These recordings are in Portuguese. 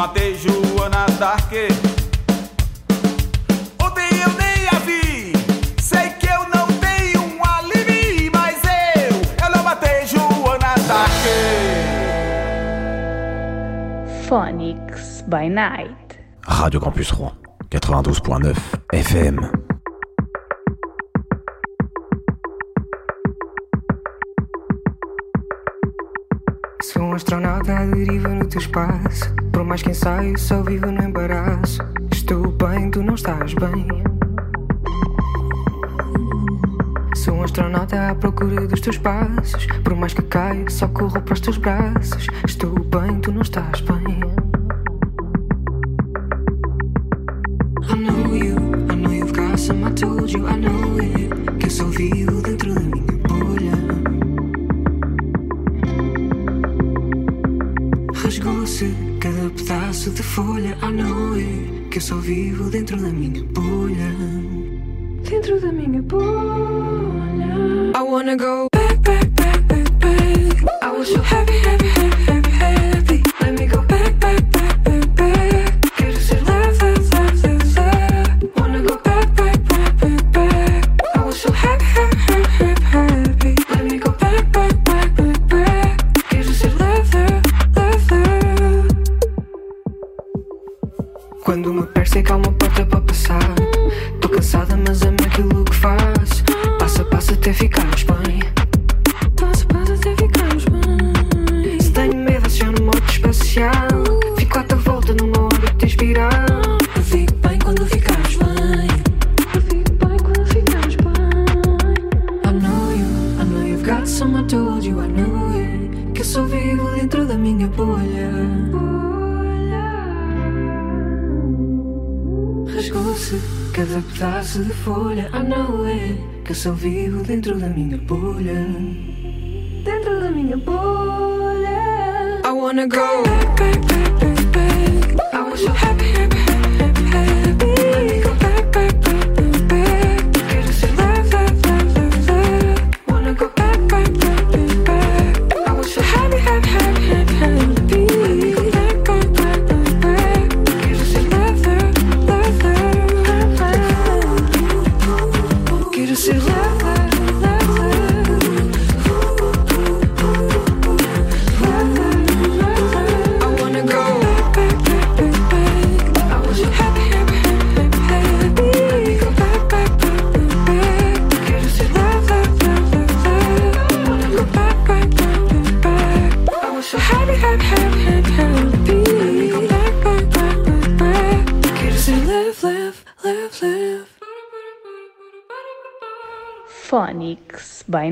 matei Joana Dark. Ontem eu nem a vi, sei que eu não tenho um alibi, mas eu, eu não matei Joana Dark. Phonics by Night. Radio Campus Rouen, 92.9 FM. Sou um astronauta deriva no teu espaço. Por mais que ensaio, só vivo no embaraço. Estou bem, tu não estás bem. Sou um astronauta à procura dos teus passos. Por mais que caio, só corro para os teus braços. Estou bem, tu não estás bem. we will Someone told you I it Que eu vivo dentro da minha bolha. Rasgou-se cada pedaço de folha. I know it Que eu vivo dentro da minha bolha. Dentro da minha bolha. I wanna go. Back, back, back, back, back. I was so happy, happy, happy, happy.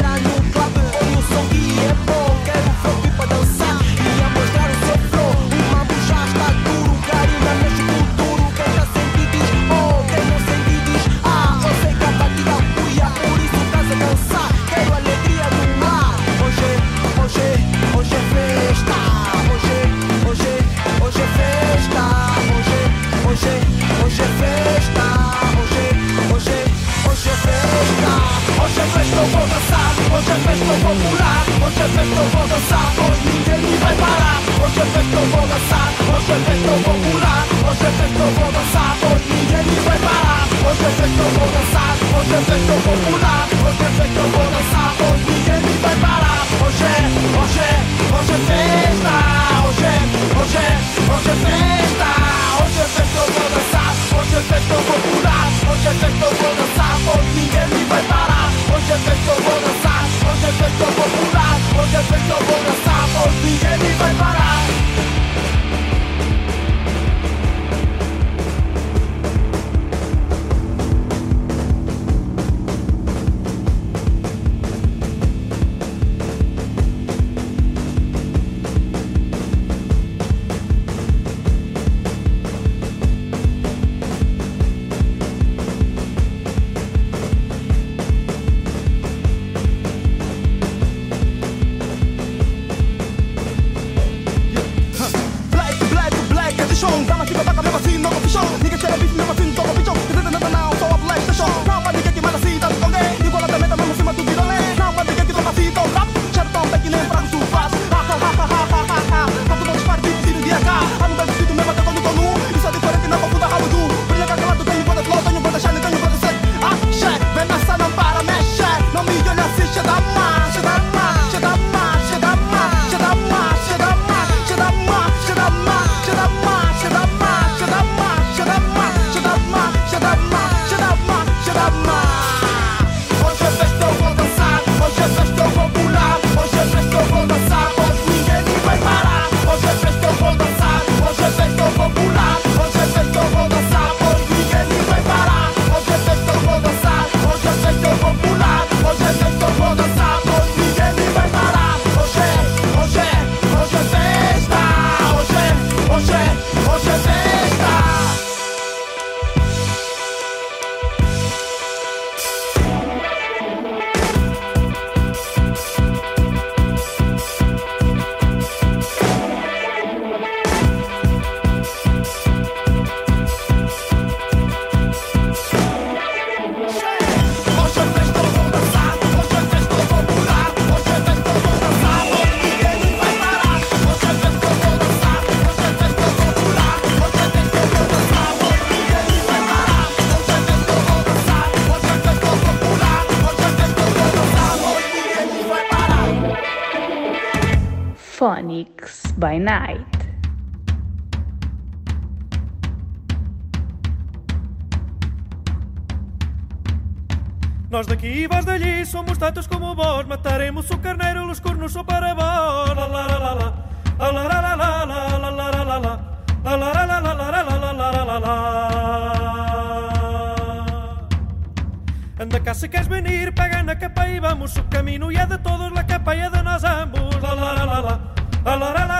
encontrando somos tantos como vós, mataremos o carneiro, os cornos são para vós. La la la la la, la la la la la, la la la la, la la la la la la la la la Anda cá se queres venir, pega na capa e vamos, o caminho é de todos, la capa é de nós ambos. La la la la la, la la la la.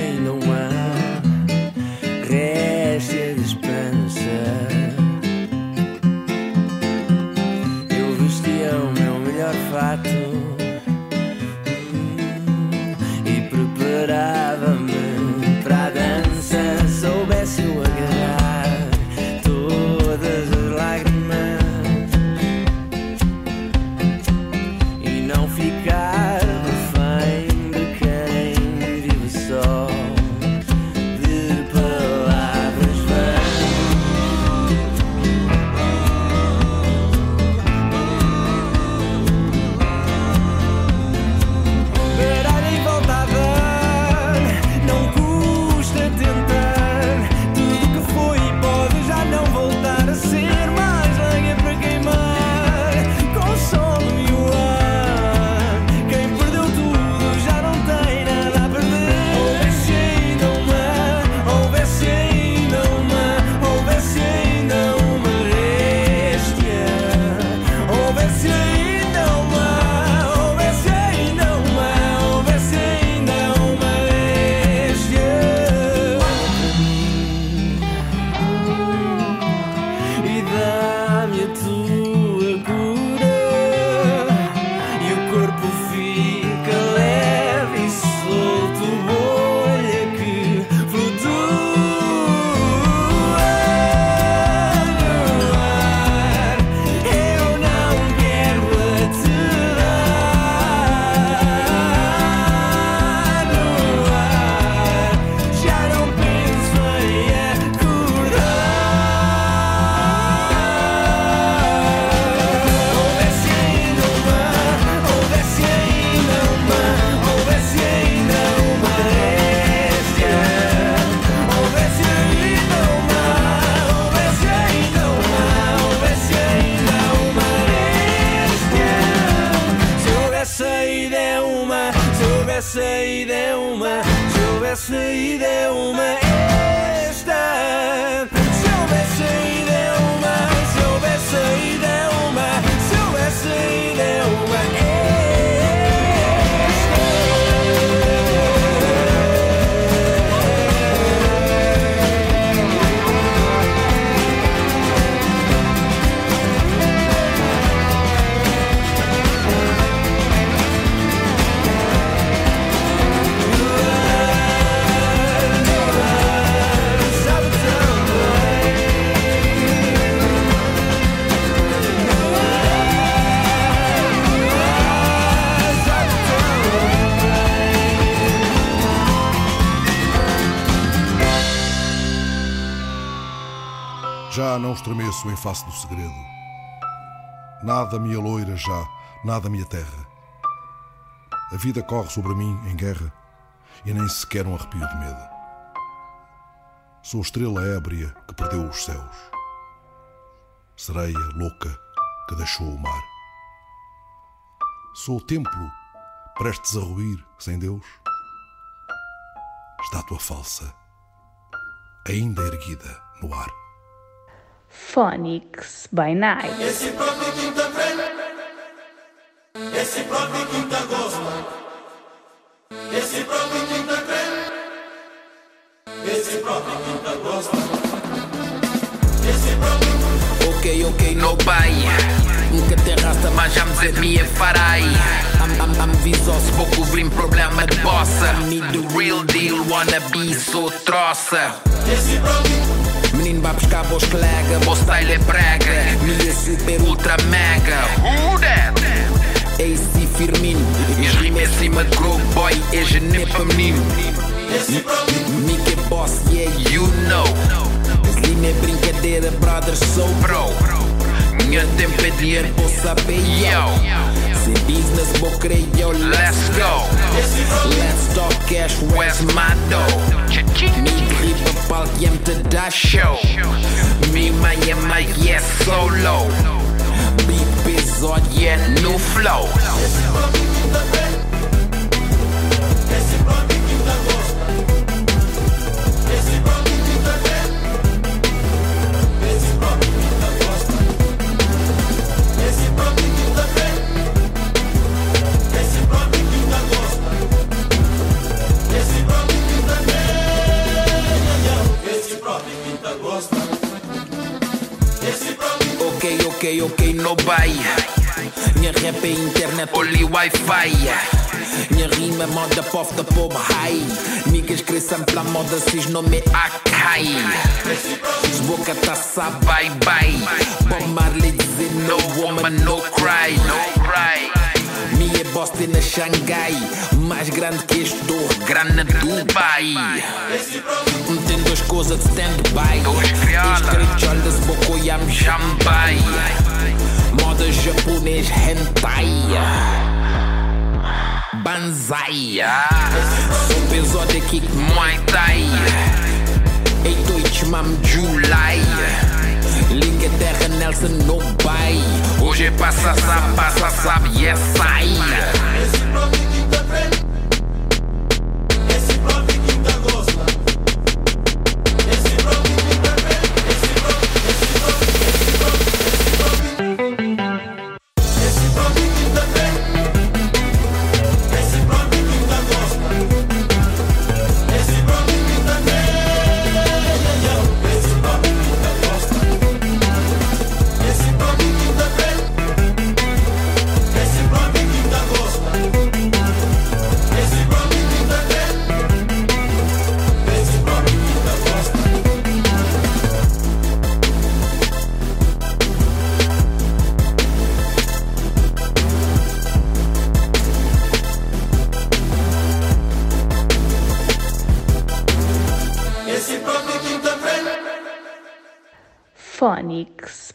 Estremeço em face do segredo. Nada me aloira já, nada me aterra. A vida corre sobre mim em guerra e nem sequer um arrepio de medo. Sou estrela ébria que perdeu os céus, sereia louca que deixou o mar. Sou o templo prestes a ruir sem Deus, estátua falsa, ainda erguida no ar. Phonics by Night. Esse próprio quinta vem, esse próprio quinta gosta, esse próprio quinta vem, esse próprio quinta gosta, esse próprio Ok, ok, no pai Nunca raça, mas já me minha farai. Am, am, am visos, vou cobrir problema de bossa. Me the real deal, wanna be so troça. Esse próprio Menino vai buscar vos colega, vos style é brega. Minha super ultra mega? AC Firmino. Minhas rimas em cima de Grow Boy É para menino. Próprio Mickey Boss, yeah you know. Slim é brincadeira, brother, sou bro. Minha tempo é dinheiro, vou saber, yo. Se business, vou crer, yo, let's go. Let's talk cash, where's my dough? Me riba, palco, e te dá show Me manha, mas yeah, Ok, ok, no vai Minha rap é internet, only wi-fi. Minha rima moda pof da pop high. Niggas crescem pela moda, cis nome Akai. Boca sa bye bye. Bob Marley dizer no woman, no cry No cry Minha Boston na Xangai Mais grande que este do grande na Dubai. Tem duas coisas de stand-by. Escrito olhas, bocoyam, jambai Moda japonês hentai. Banzai. Sou episódio kick Muay Thai. Ei, Deutsch, mam, July Liga terra, Nelson, no bay Hoje é passa, sabe, passa, sabe, yes, sai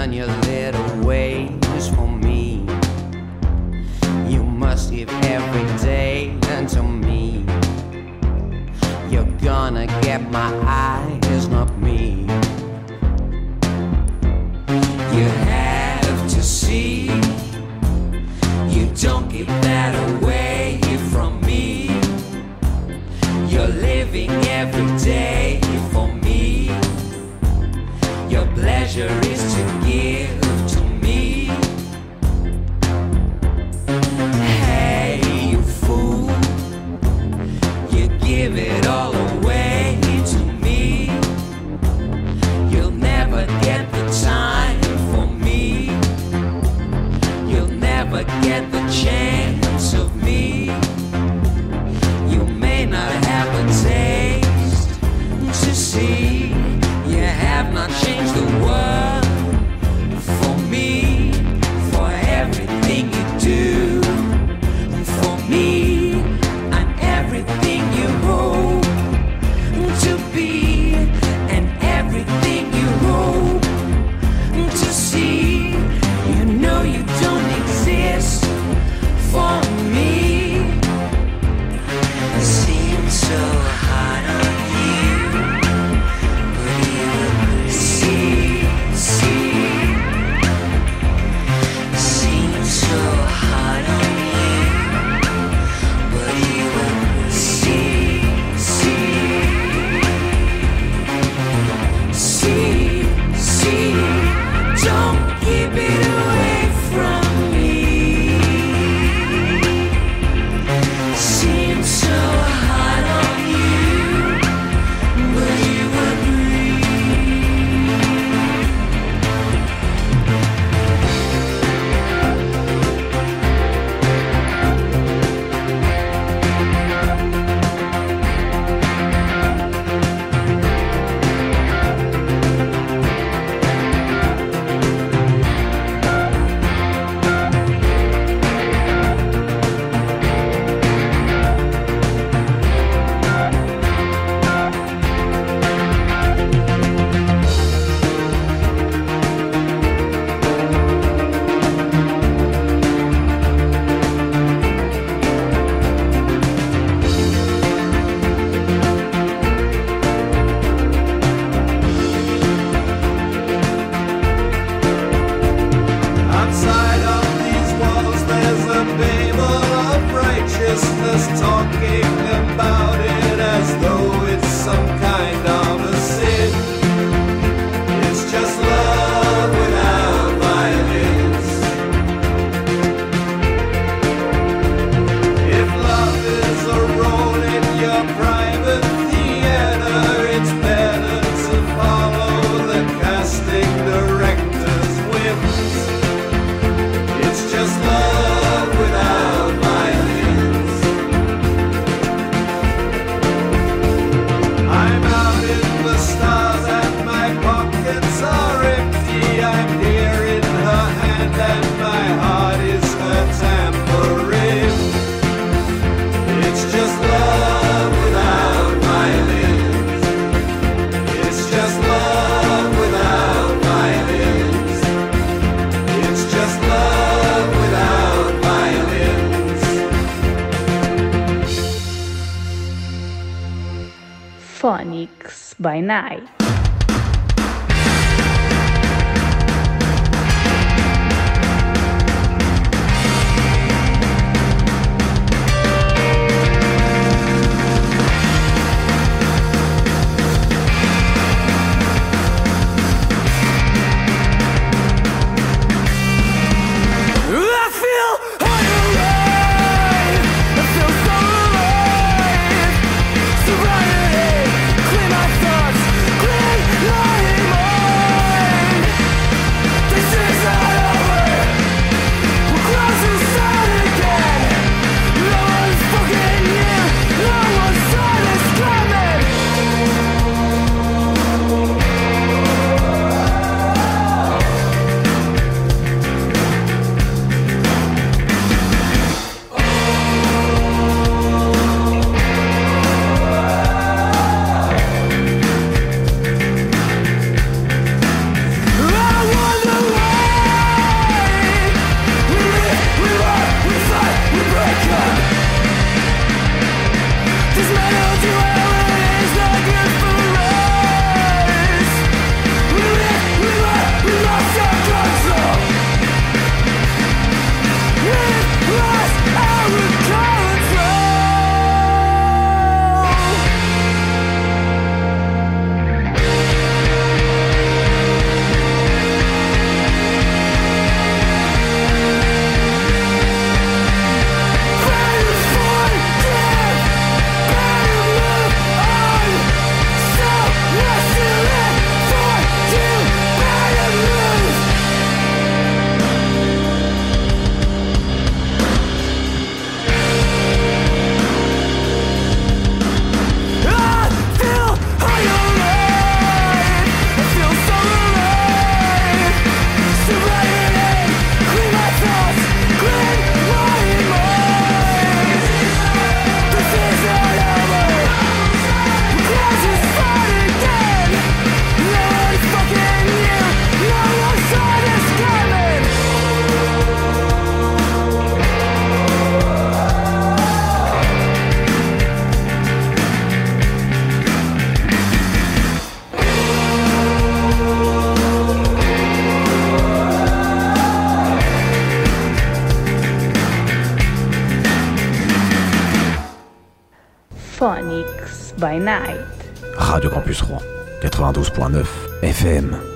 Done your little ways for me. You must give every day unto me. You're gonna get my eyes, by Night. FM.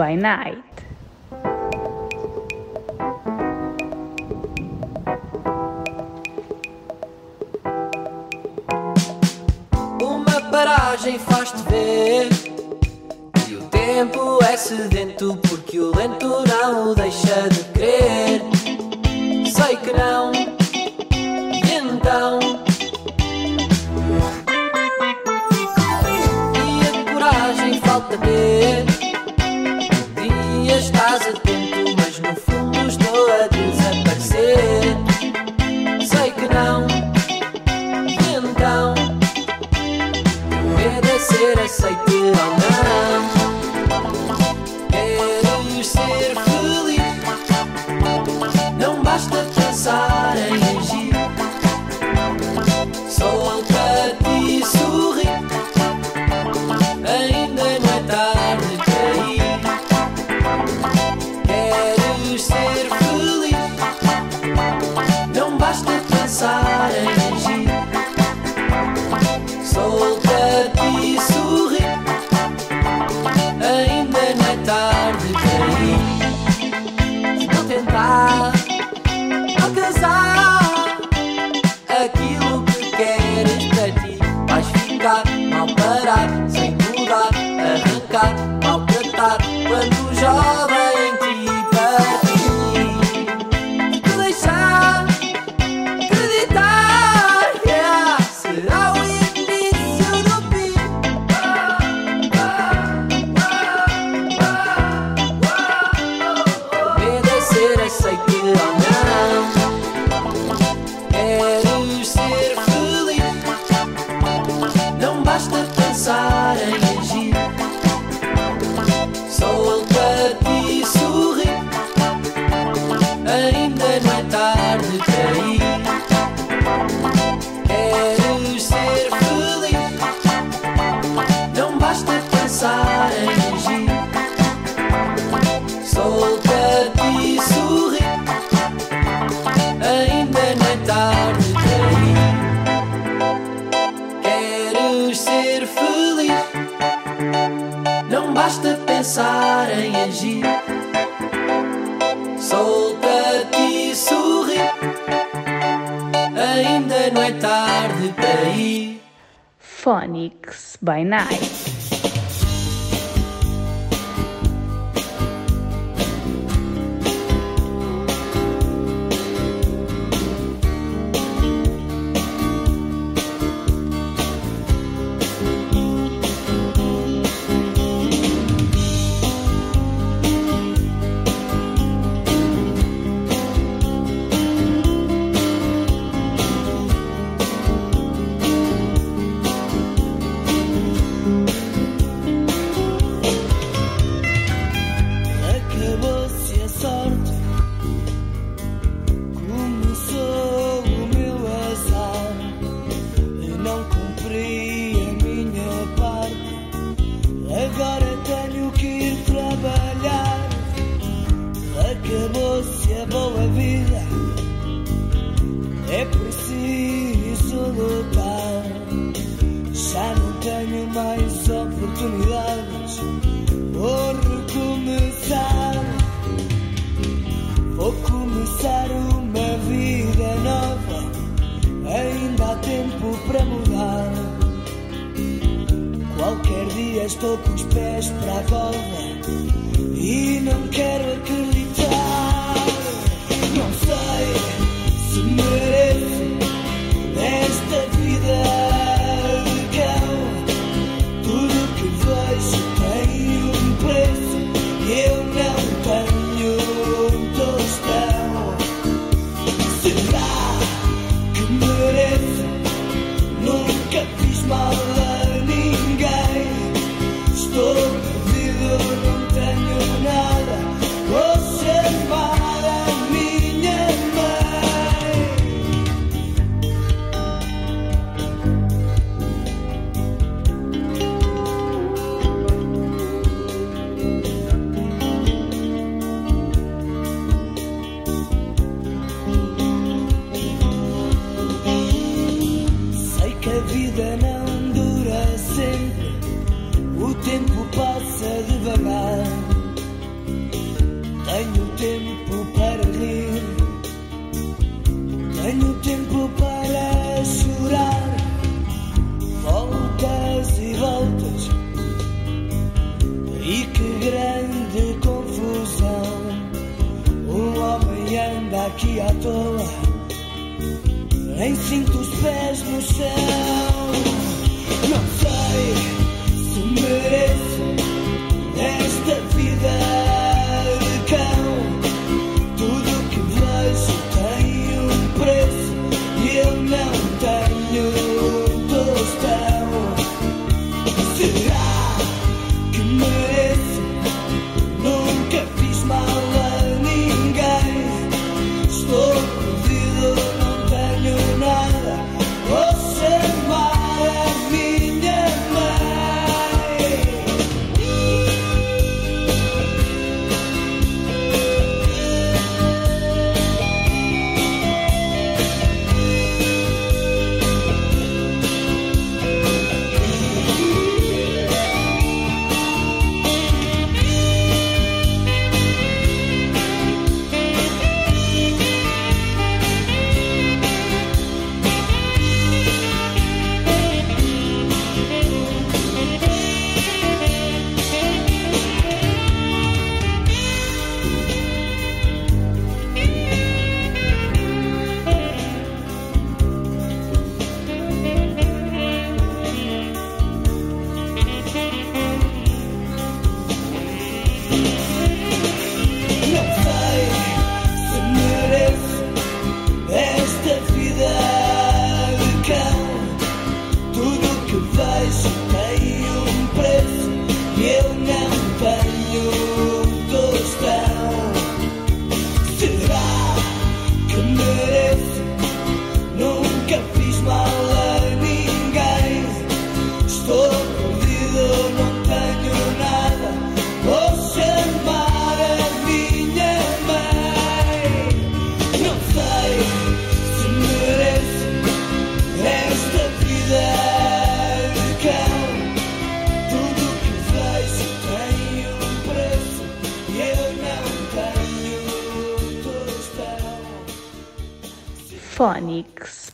By Night. pensar em agir. Solta-te e sorri, ainda não é tarde para ir. Phonics by Night.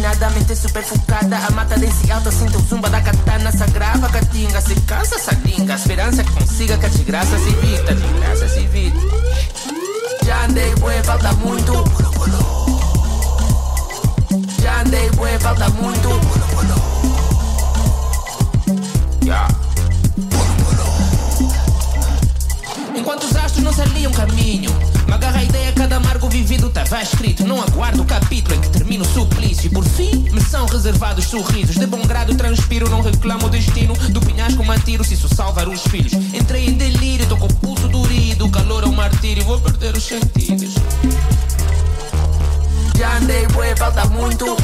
Não ouvi mais nada, a mente super focada. A mata desse alto, sinto o zumba da katana. Se agrava, catinga, se cansa, salinga. A esperança que consiga que a desgraça se evita, desgraça se evita. Já andei, bué, falta muito. Já andei, bué, falta muito. Enquanto os astros não se aliam caminho Me agarra a ideia, cada amargo vivido estava escrito Não aguardo o capítulo em que termina o suplício. E por fim, me são reservados sorrisos. De bom grado transpiro, não reclamo o destino. Do penhasco mantiro, se isso salvar os filhos. Entrei em delírio, tô com o pulso durido. Calor é martírio, vou perder os sentidos. Já andei, bué, falta muito.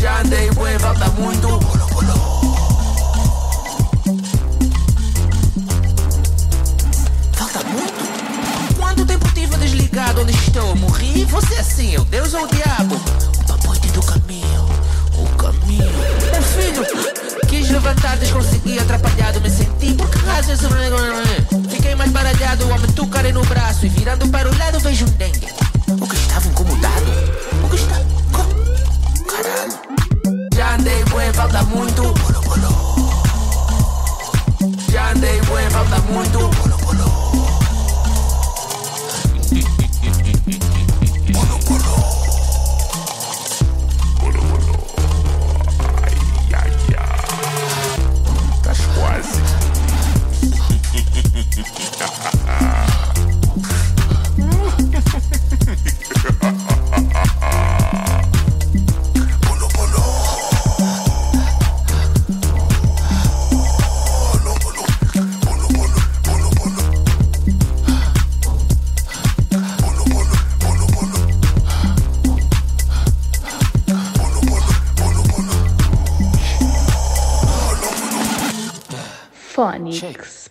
Já andei, bué, falta muito desligado? Onde estou? Morri? Você assim, eu Deus ou o diabo? O papoite do caminho, o caminho Meu filho, quis levantar, desconsegui, atrapalhado Me senti, por que razão esse Fiquei mais baralhado, o homem tucarei no braço E virando para o lado vejo um dengue O que estava incomodado? O que está... co- Caralho Já andei, bué, falta muito Já andei, bué, falta muito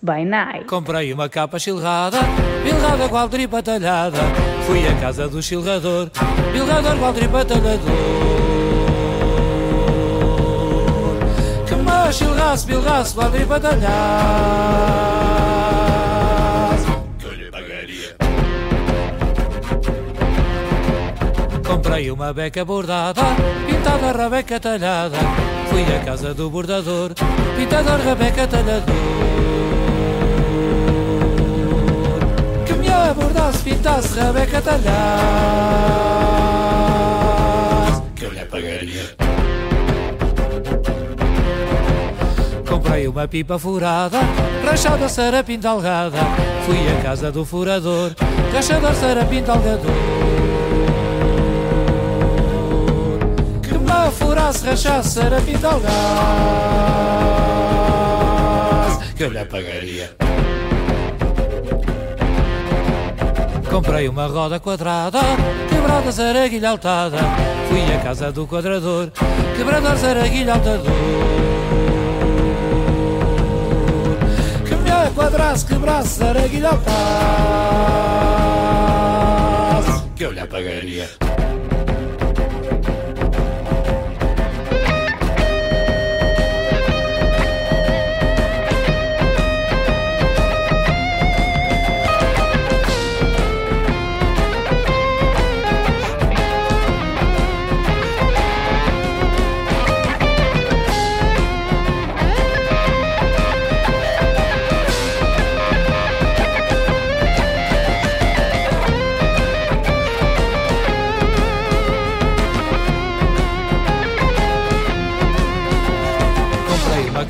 By Night. Comprei uma capa chilrada, bilrada qual tripa talhada. Fui à casa do chilrador, bilrador qual tripa talhador. Que me chilrasse, bilrasse qual tripa. Que lhe pagaria. Comprei uma beca bordada, pintada rabeca talhada. Fui à casa do bordador, pintador rabeca talhador. Que me abordasse, pintasse rabeca talhada. Que eu lhe pagaria. Comprei uma pipa furada, rachada sarapim talgada. Fui à casa do furador, rachador sarapim furasse, rachasse sarapim talgado. Que eu lhe pagaria. Comprei uma roda quadrada, quebrada zaraguilha altada. Fui à casa do quadrador, quebrador zaraguilha altador. Que me quadrasse, quebrasse zaraguilha altada. Que eu lhe pagaria.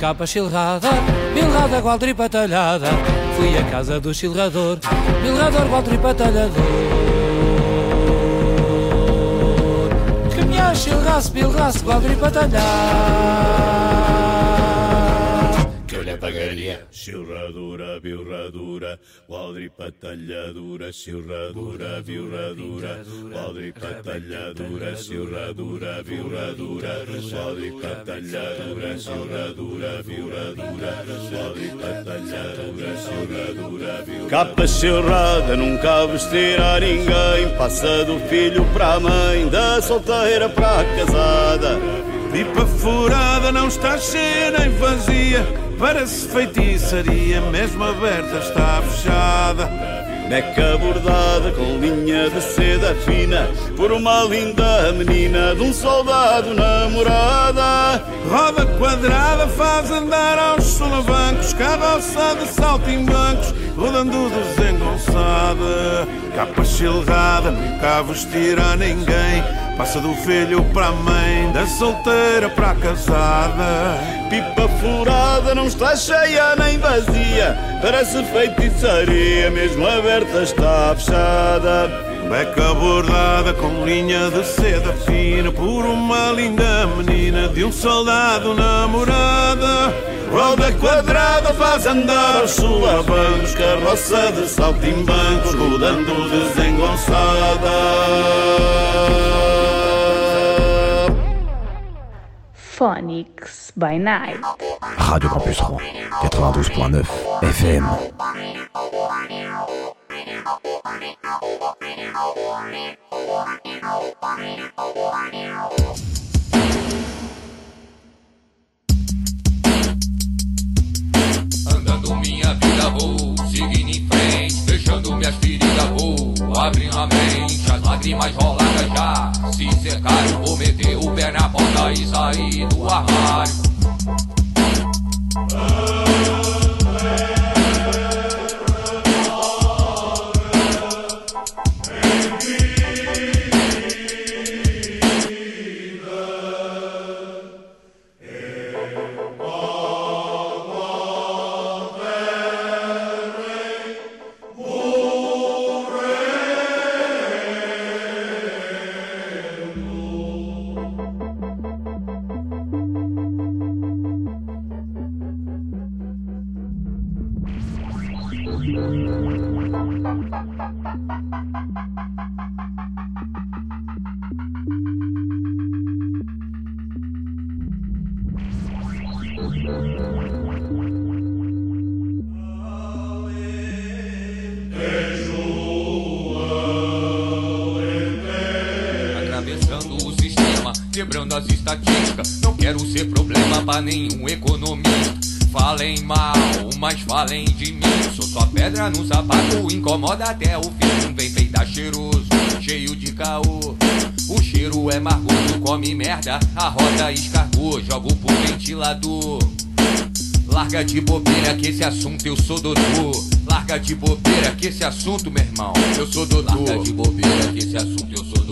Capa chilrada, bilrada qual tripa talhada. Fui à casa do chilrador, bilrador qual tripa talhador. Que me chilrasse, bilrasse qual tripa talhada. Pagaria. Churradura, bilradura, quadripa talhadura, churradura, bilradura, quadripa talhadura, churradura, bilradura, quadripa talhadura, churradura, bilradura, quadripa talhadura, churradura, bilradura. Capa churrada nunca vestirá ninguém, passa do filho para a mãe, da solteira para a casada. Pipa furada não está cheia nem vazia Parece feitiçaria, mesmo aberta está fechada. Neca bordada com linha de seda fina Por uma linda menina de um soldado namorada. Roda quadrada faz andar aos solavancos Carroça de saltimbancos, rodando desengonçada. Capa chilrada, nunca vestirá ninguém Passa do filho para a mãe, da solteira para a casada. Pipa furada não está cheia nem vazia, parece feitiçaria, mesmo aberta está fechada. Beca bordada com linha de seda fina por uma linda menina de um soldado namorada. Roda quadrada faz andar aos sulavancos, carroça de saltimbancos, rodando desengonçada. Phonics by Night. Radio Campus Rouen, 92.9 FM. Vida vou, seguindo em frente, fechando minhas feridas vou, abrindo a mente, as lágrimas roladas já se secaram, vou meter o pé na porta e sair do armário. Cheio de caô. O cheiro é margoso, come merda, a roda escargou. Jogo pro ventilador. Larga de bobeira que esse assunto eu sou doutor. Larga de bobeira que esse assunto, meu irmão, eu sou doutor. Larga de bobeira que esse assunto eu sou doutor.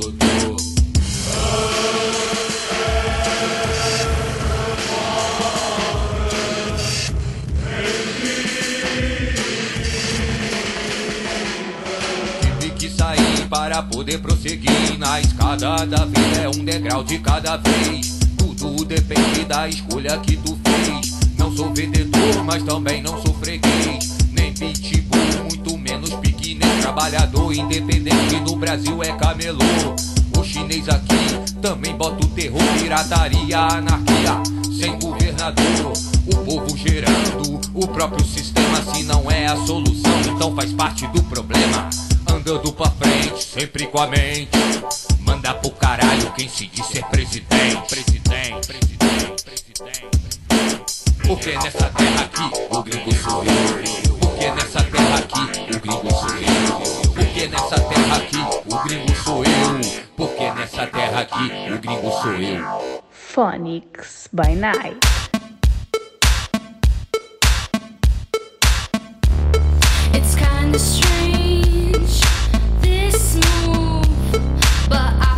Para poder prosseguir. Na escada da vida é um degrau de cada vez. Tudo depende da escolha que tu fez. Não sou vendedor, mas também não sou freguês. Nem pitbull, muito menos pique, nem trabalhador independente. No Brasil é camelô. O chinês aqui também bota o terror, pirataria, anarquia. Sem governador, o povo gerando o próprio sistema. Se não é a solução, então faz parte do problema. Andando pra frente, sempre com a mente. Manda pro caralho quem se diz ser presidente. Presidente, presidente, presidente. Porque nessa terra aqui o gringo sou eu. Porque nessa terra aqui o gringo sou eu. Porque nessa terra aqui o gringo sou eu. Porque nessa terra aqui o gringo sou eu. Phonics by Night. It's kinda strange, but I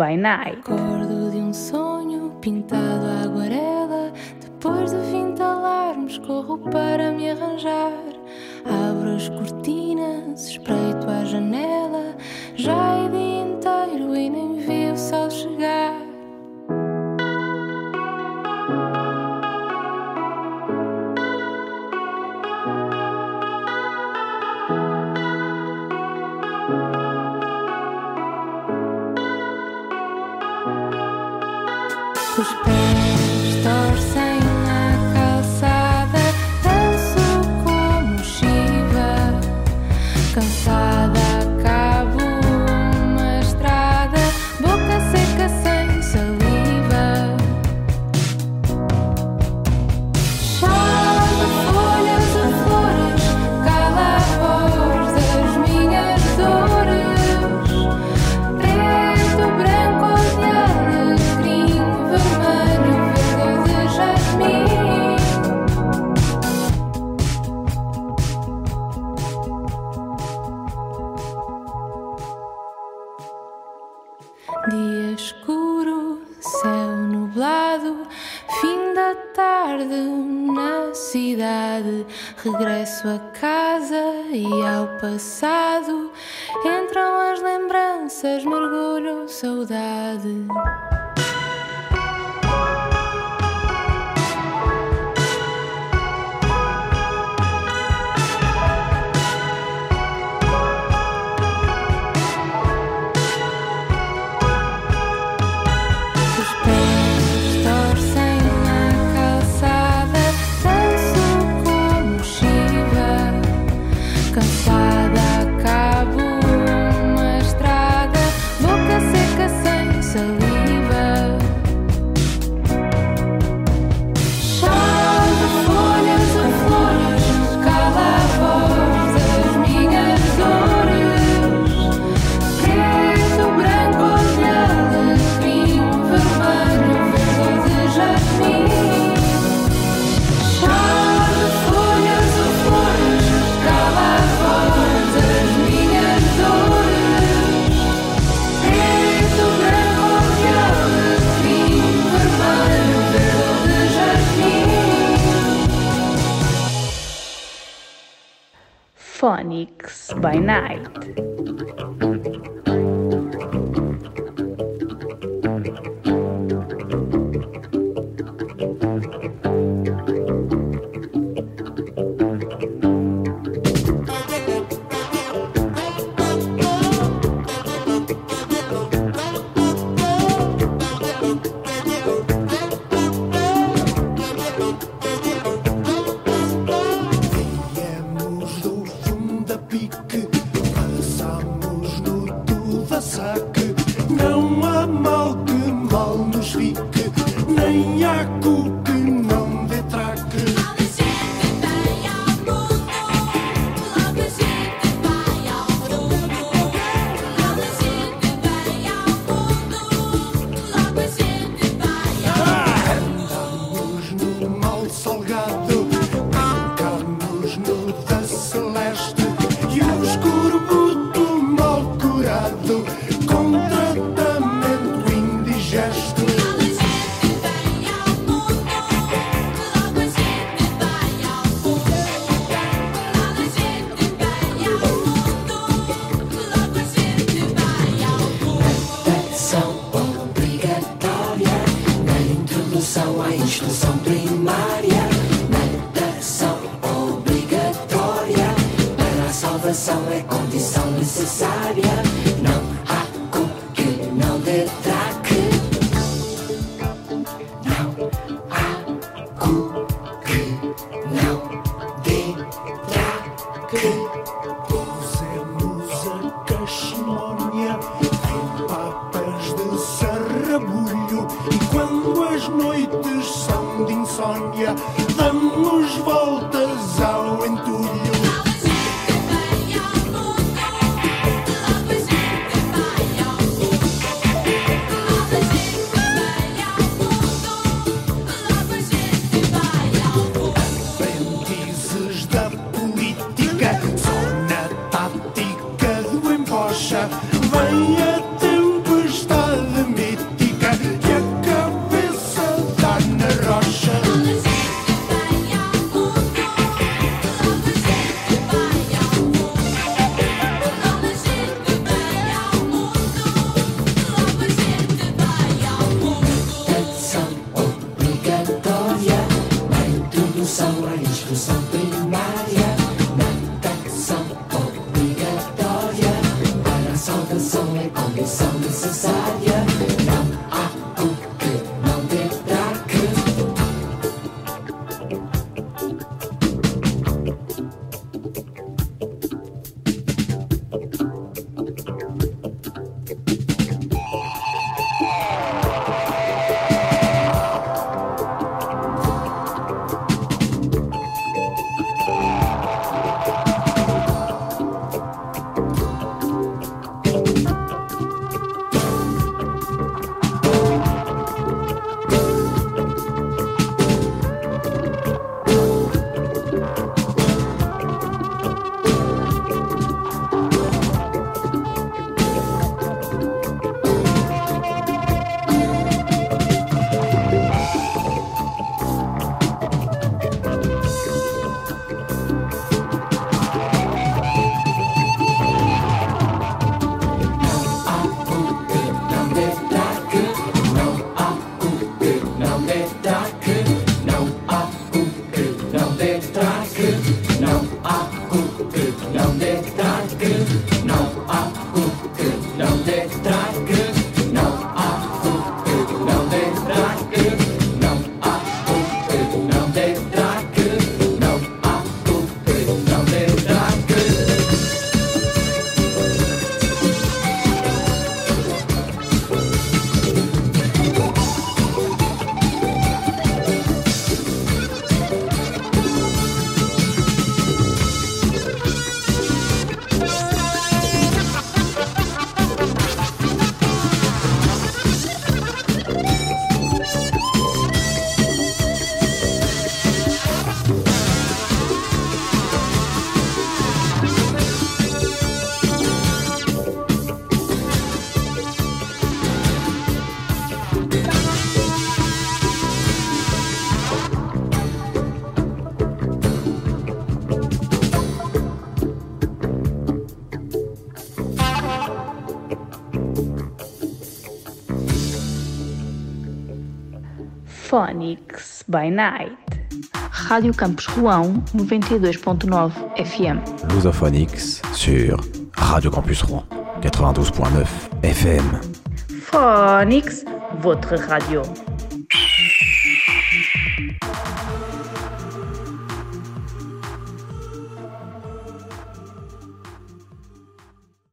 By Night. Acordo de um sonho pintado à aguarela. Depois de 20 alarmes, corro para me arranjar. Abro as cortinas cansada. passado. Entram as lembranças, mergulho, saudade. Phonics by Night. Нам нужна by Night. Radio Campus Rouen 92.9 FM. Lusophonix sur Radio Campus Rouen 92.9 FM. Phonix, votre radio.